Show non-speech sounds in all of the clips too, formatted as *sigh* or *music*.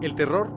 El terror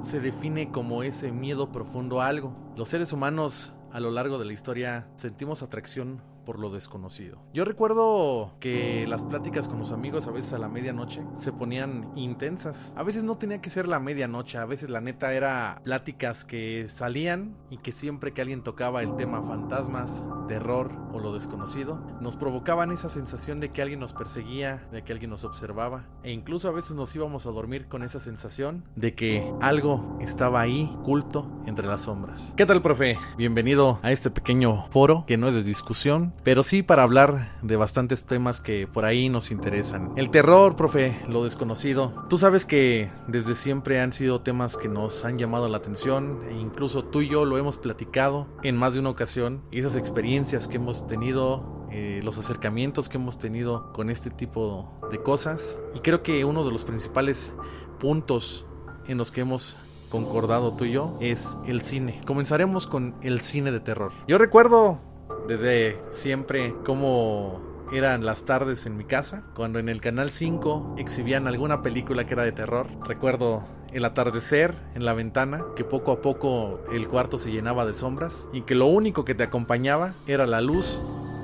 se define como ese miedo profundo a algo. Los seres humanos a lo largo de la historia sentimos atracción por lo desconocido. Yo recuerdo que las pláticas con los amigos a veces a la medianoche se ponían intensas. A veces no tenía que ser la medianoche, a veces la neta era pláticas que salían y que siempre que alguien tocaba el tema fantasmas, terror o lo desconocido, nos provocaban esa sensación de que alguien nos perseguía, de que alguien nos observaba e incluso a veces nos íbamos a dormir con esa sensación de que algo estaba ahí oculto entre las sombras. ¿Qué tal, profe? Bienvenido a este pequeño foro que no es de discusión, pero sí para hablar de bastantes temas que por ahí nos interesan. El terror, profe, lo desconocido. Tú sabes que desde siempre han sido temas que nos han llamado la atención e incluso tú y yo lo hemos platicado en más de una ocasión y esas experiencias que hemos tenido eh, los acercamientos que hemos tenido con este tipo de cosas. Y creo que uno de los principales puntos en los que hemos concordado tú y yo es el cine. Comenzaremos con el cine de terror. Yo recuerdo desde siempre cómo eran las tardes en mi casa, cuando en el canal 5 exhibían alguna película que era de terror. Recuerdo el atardecer en la ventana, que poco a poco el cuarto se llenaba de sombras y que lo único que te acompañaba era la luz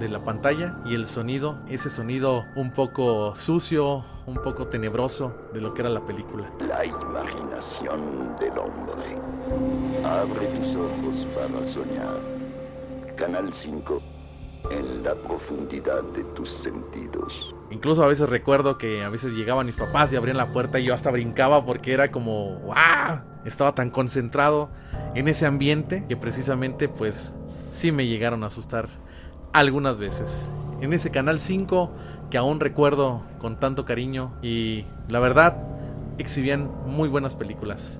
de la pantalla y el sonido, ese sonido un poco sucio, un poco tenebroso de lo que era la película. La imaginación del hombre. Abre tus ojos para soñar. Canal 5, en la profundidad de tus sentidos. Incluso a veces recuerdo que a veces llegaban mis papás y abrían la puerta y yo hasta brincaba porque era como, ¡wow! Estaba tan concentrado en ese ambiente que precisamente pues sí me llegaron a asustar algunas veces. En ese canal 5 que aún recuerdo con tanto cariño y la verdad exhibían muy buenas películas.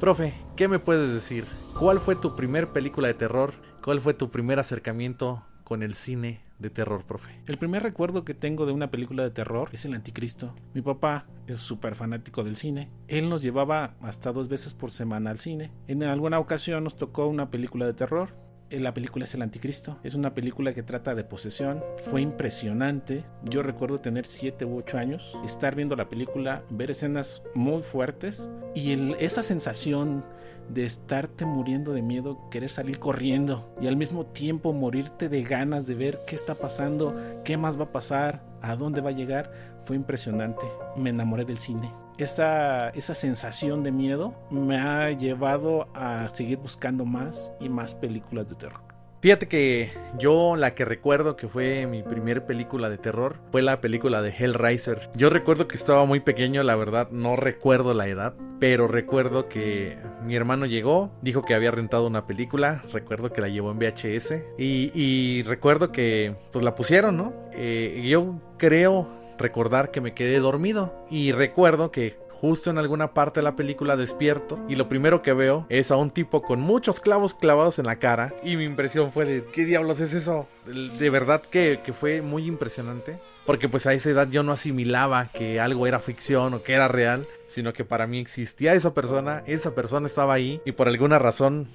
Profe, ¿qué me puedes decir? ¿Cuál fue tu primer película de terror ¿Cuál fue tu primer acercamiento con el cine de terror, profe? El primer recuerdo que tengo de una película de terror es El Anticristo. Mi papá es súper fanático del cine. Él nos llevaba hasta dos veces por semana al cine. En alguna ocasión nos tocó una película de terror la película es El Anticristo. Es una película que trata de posesión. Fue impresionante. Yo recuerdo tener 7 u 8 años, estar viendo la película, ver escenas muy fuertes y esa sensación de estarte muriendo de miedo, querer salir corriendo y al mismo tiempo morirte de ganas de ver qué está pasando, qué más va a pasar, a dónde va a llegar, fue impresionante. Me enamoré del cine esa, esa sensación de miedo me ha llevado a seguir buscando más y más películas de terror. Fíjate que yo la que recuerdo que fue mi primer película de terror fue la película de Hellraiser. Yo recuerdo que estaba muy pequeño, la verdad no recuerdo la edad, pero recuerdo que mi hermano llegó, dijo que había rentado una película, recuerdo que la llevó en VHS y, recuerdo que pues la pusieron, ¿no? Eh, yo creo recordar que me quedé dormido. Y recuerdo que justo en alguna parte de la película despierto y lo primero que veo es a un tipo con muchos clavos clavados en la cara. Y mi impresión fue de ¿qué diablos es eso? De verdad que, que fue muy impresionante. Porque pues a esa edad yo no asimilaba que algo era ficción o que era real, sino que para mí existía esa persona, esa persona estaba ahí y por alguna razón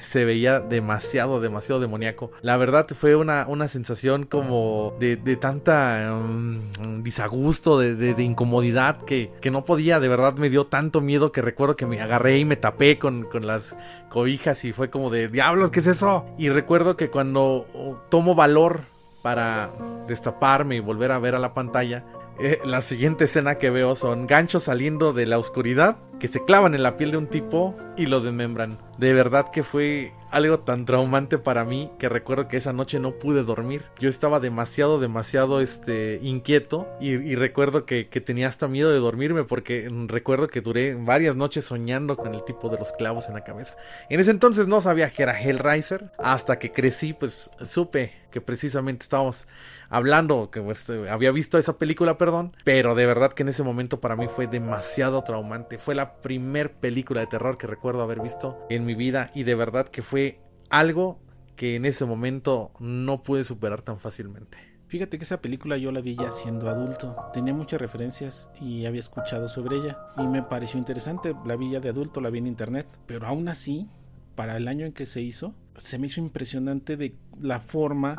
se veía demasiado, demasiado demoníaco. La verdad fue una, una sensación como de, de tanta um, disagusto, de, de, incomodidad que, que, no podía, de verdad me dio tanto miedo que recuerdo que me agarré y me tapé con, con las cobijas y fue como de diablos, ¿qué es eso? Y recuerdo que cuando tomo valor para destaparme y volver a ver a la pantalla, eh, la siguiente escena que veo son ganchos saliendo de la oscuridad que se clavan en la piel de un tipo y lo desmembran. De verdad que fue algo tan traumante para mí que recuerdo que esa noche no pude dormir. Yo estaba demasiado, demasiado este, inquieto y, recuerdo que, tenía hasta miedo de dormirme porque recuerdo que duré varias noches soñando con el tipo de los clavos en la cabeza. En ese entonces no sabía que era Hellraiser. Hasta que crecí pues supe que precisamente estábamos hablando, que pues, había visto esa película, perdón. Pero de verdad que en ese momento para mí fue demasiado traumante. Fue la primer película de terror que recuerdo haber visto en mi vida y de verdad que fue algo que en ese momento no pude superar tan fácilmente. Fíjate que esa película yo la vi ya siendo adulto. Tenía muchas referencias y había escuchado sobre ella. Y me pareció interesante. La vi ya de adulto, la vi en internet. Pero aún así, para el año en que se hizo, se me hizo impresionante de la forma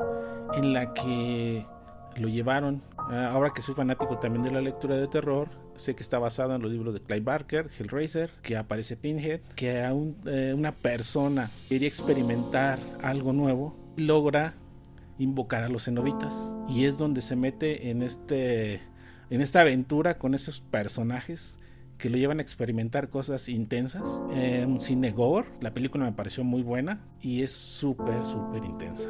en la que lo llevaron. Ah, ahora que soy fanático también de la lectura de terror, sé que está basado en los libros de Clive Barker, Hellraiser, que aparece Pinhead, que a eh, una persona quería experimentar algo nuevo, logra invocar a los cenobitas y es donde se mete en este en esta aventura con esos personajes que lo llevan a experimentar cosas intensas. Eh, un cine gore, la película me pareció muy buena y es súper, súper intensa.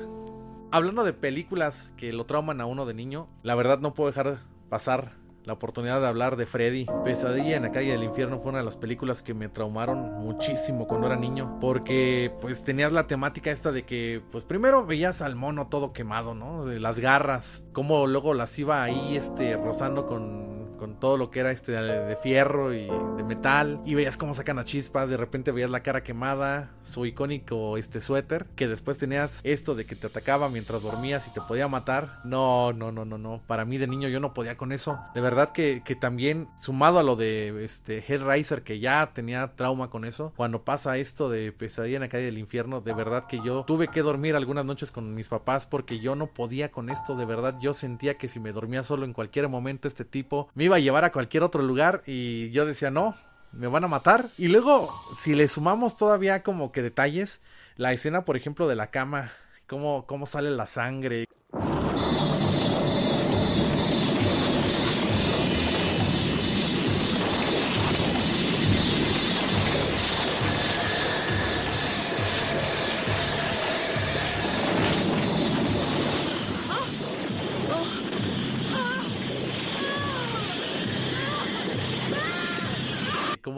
Hablando de películas que lo trauman a uno de niño, la verdad no puedo dejar pasar la oportunidad de hablar de Freddy. Pesadilla en la calle del infierno fue una de las películas que me traumaron muchísimo cuando era niño. Porque pues tenías la temática esta de que pues primero veías al mono todo quemado, ¿no? De las garras. Como luego las iba ahí este rozando con con todo lo que era este de fierro y de metal y veías cómo sacan a chispas, de repente veías la cara quemada, su icónico este suéter, que después tenías esto de que te atacaba mientras dormías y te podía matar. No, no, no, no, no. Para mí de niño yo no podía con eso. De verdad que, que también sumado a lo de este Hellraiser que ya tenía trauma con eso, cuando pasa esto de pesadilla en la calle del infierno, de verdad que yo tuve que dormir algunas noches con mis papás porque yo no podía con esto, de verdad yo sentía que si me dormía solo en cualquier momento este tipo iba a llevar a cualquier otro lugar y yo decía, no, me van a matar. Y luego, si le sumamos todavía como que detalles, la escena, por ejemplo, de la cama, cómo, cómo sale la sangre.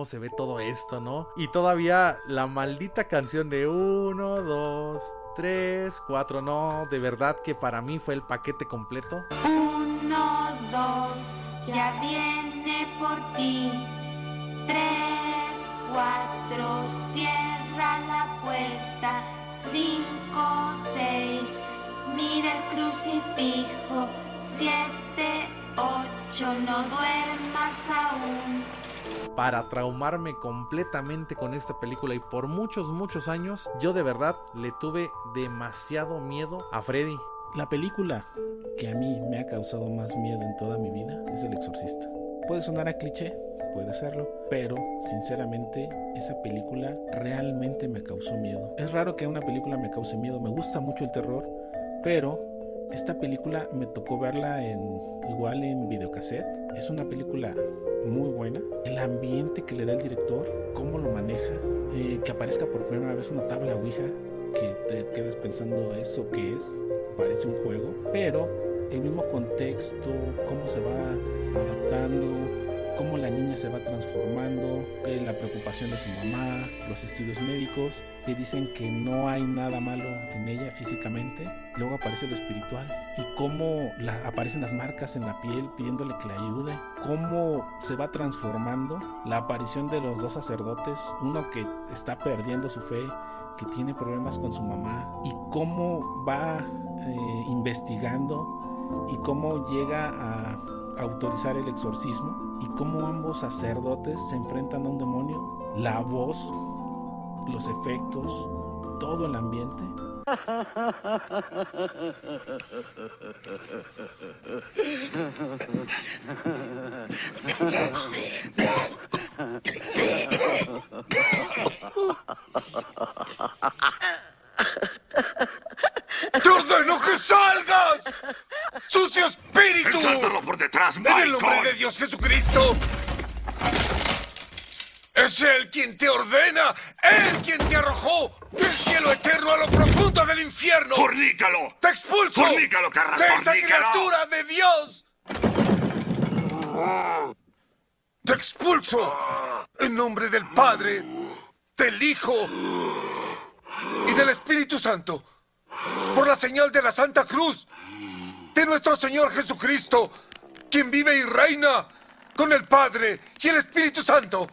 Se ve todo esto, ¿no? Y todavía la maldita canción de 1, 2, 3, 4, no, de verdad que para mí fue el paquete completo. 1, 2, ya viene por ti. 3, 4, cierra la puerta. 5, 6, mira el crucifijo. 7, 8, no aún para traumarme completamente con esta película y por muchos, muchos años yo de verdad le tuve demasiado miedo a Freddy. La película que a mí me ha causado más miedo en toda mi vida es El Exorcista. Puede sonar a cliché, puede serlo, pero sinceramente esa película realmente me causó miedo. Es raro que una película me cause miedo, me gusta mucho el terror, pero esta película me tocó verla en igual en videocassette. Es una película muy buena. El ambiente que le da el director, cómo lo maneja, eh, que aparezca por primera vez una tabla Ouija, que te quedes pensando eso que es, parece un juego, pero el mismo contexto, cómo se va adaptando, cómo la niña se va transformando, eh, la preocupación de su mamá, los estudios médicos que dicen que no hay nada malo en ella físicamente, luego aparece lo espiritual y cómo la, aparecen las marcas en la piel pidiéndole que le ayude, cómo se va transformando la aparición de los dos sacerdotes, uno que está perdiendo su fe, que tiene problemas con su mamá y cómo va eh, investigando y cómo llega a autorizar el exorcismo y cómo ambos sacerdotes se enfrentan a un demonio, la voz, los efectos, todo el ambiente. *laughs* ¡Te ordeno que salgas! ¡Sucio espíritu! por detrás, ¡En el nombre de Dios Jesucristo! ¡Es Él quien te ordena! ¡Él quien te arrojó del cielo eterno a lo profundo del infierno! ¡Fornícalo! ¡Te expulso! ¡Fornícalo, carras! ¡De esta criatura de Dios! ¡Te expulso! En nombre del Padre, del Hijo y del Espíritu Santo. Por la señal de la Santa Cruz de nuestro Señor Jesucristo, quien vive y reina con el Padre y el Espíritu Santo.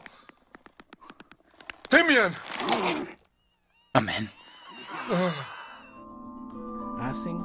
Temian. Amén. Hacen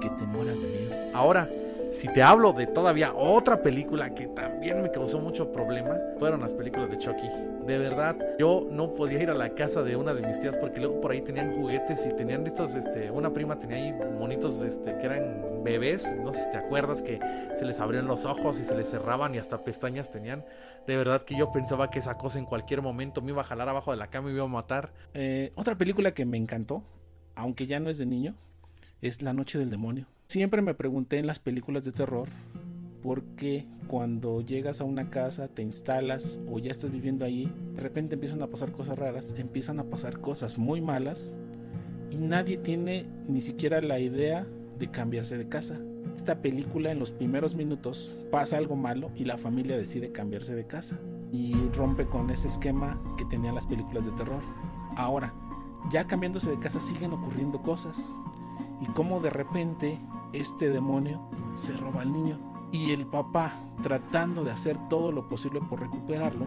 que te mueras de miedo. Ahora, si te hablo de todavía otra película que también me causó mucho problema, fueron las películas de Chucky. De verdad, yo no podía ir a la casa de una de mis tías porque luego por ahí tenían juguetes y tenían estos, este, una prima tenía ahí monitos, este, que eran bebés, no sé si te acuerdas que se les abrían los ojos y se les cerraban y hasta pestañas tenían. De verdad que yo pensaba que esa cosa en cualquier momento me iba a jalar abajo de la cama y me iba a matar. Eh, otra película que me encantó, aunque ya no es de niño, es La Noche del Demonio. Siempre me pregunté en las películas de terror por qué cuando llegas a una casa, te instalas o ya estás viviendo ahí, de repente empiezan a pasar cosas raras, empiezan a pasar cosas muy malas y nadie tiene ni siquiera la idea de cambiarse de casa. Esta película en los primeros minutos pasa algo malo y la familia decide cambiarse de casa y rompe con ese esquema que tenían las películas de terror. Ahora, ya cambiándose de casa siguen ocurriendo cosas y como de repente este demonio se roba al niño y el papá tratando de hacer todo lo posible por recuperarlo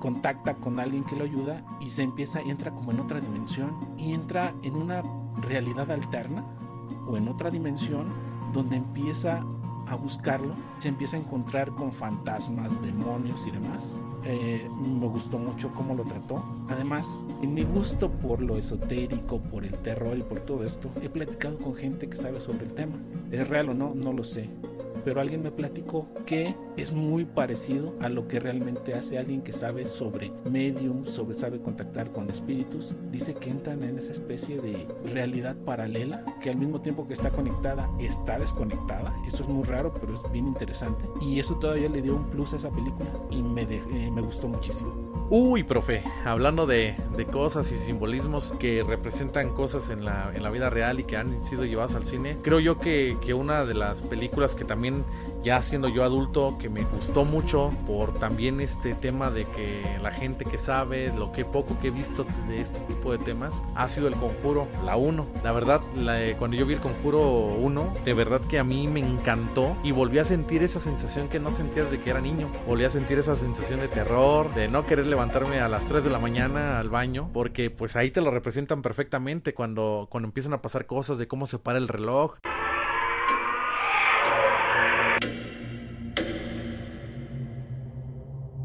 contacta con alguien que lo ayuda y se empieza entra como en otra dimensión y entra en una realidad alterna o en otra dimensión donde empieza a buscarlo, se empieza a encontrar con fantasmas, demonios y demás. Eh, me gustó mucho cómo lo trató. Además, en mi gusto por lo esotérico, por el terror y por todo esto, he platicado con gente que sabe sobre el tema. ¿Es real o no? No lo sé pero alguien me platicó que es muy parecido a lo que realmente hace alguien que sabe sobre medium, sobre sabe contactar con espíritus. Dice que entran en esa especie de realidad paralela que al mismo tiempo que está conectada está desconectada. Eso es muy raro, pero es bien interesante. Y eso todavía le dio un plus a esa película y me, eh, me gustó muchísimo. Uy, profe, hablando de, de, cosas y simbolismos que representan cosas en la, en la vida real y que han sido llevados al cine, creo yo que, que una de las películas que también ya siendo yo adulto que me gustó mucho por también este tema de que la gente que sabe lo que poco que he visto de este tipo de temas ha sido el conjuro la 1 la verdad la, cuando yo vi el conjuro 1 de verdad que a mí me encantó y volví a sentir esa sensación que no sentías de que era niño. Volví a sentir esa sensación de terror de no querer levantarme a las 3 de la mañana al baño porque pues ahí te lo representan perfectamente cuando, cuando empiezan a pasar cosas de cómo se para el reloj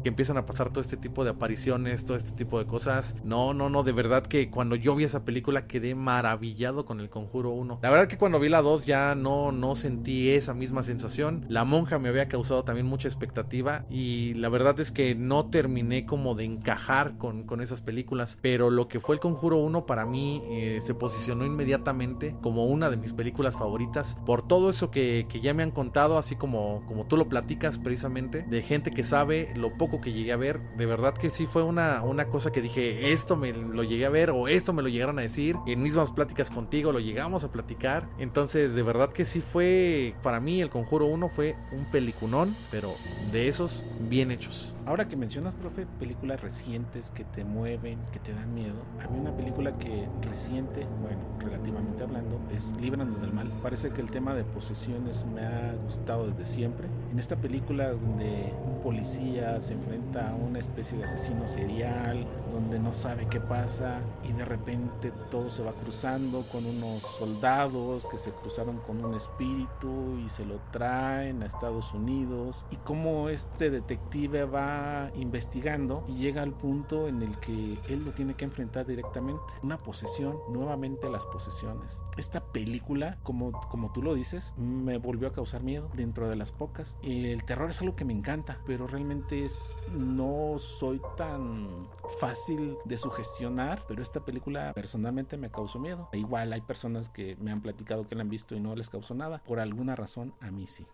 empiezan a pasar todo este tipo de apariciones, todo este tipo de cosas. No, no, no, de verdad que cuando yo vi esa película quedé maravillado con el Conjuro 1. La verdad que cuando vi la 2 ya no, no sentí esa misma sensación. La monja me había causado también mucha expectativa y la verdad es que no terminé como de encajar con, con esas películas. Pero lo que fue el Conjuro 1 para mí eh, se posicionó inmediatamente como una de mis películas favoritas por todo eso que, que ya me han contado, así como, como tú lo platicas precisamente, de gente que sabe lo poco que llegué a ver, de verdad que sí fue una, una cosa que dije, esto me lo llegué a ver o esto me lo llegaron a decir, en mismas pláticas contigo lo llegamos a platicar, entonces de verdad que sí fue, para mí el Conjuro 1 fue un pelicunón, pero de esos bien hechos. Ahora que mencionas, profe, películas recientes que te mueven, que te dan miedo, a mí una película que reciente, bueno, relativamente hablando, es Líbranos del Mal. Parece que el tema de posesiones me ha gustado desde siempre. En esta película donde un policía se enfrenta a una especie de asesino serial, donde no sabe qué pasa y de repente todo se va cruzando con unos soldados que se cruzaron con un espíritu y se lo traen a Estados Unidos y cómo este detective va investigando y llega al punto en el que él lo tiene que enfrentar directamente. Una posesión, nuevamente las posesiones. Esta película, como, como tú lo dices, me volvió a causar miedo dentro de las pocas. El terror es algo que me encanta, pero realmente es, no soy tan fácil de sugestionar, pero esta película personalmente me causó miedo. E igual hay personas que me han platicado que la han visto y no les causó nada. Por alguna razón, a mí sí.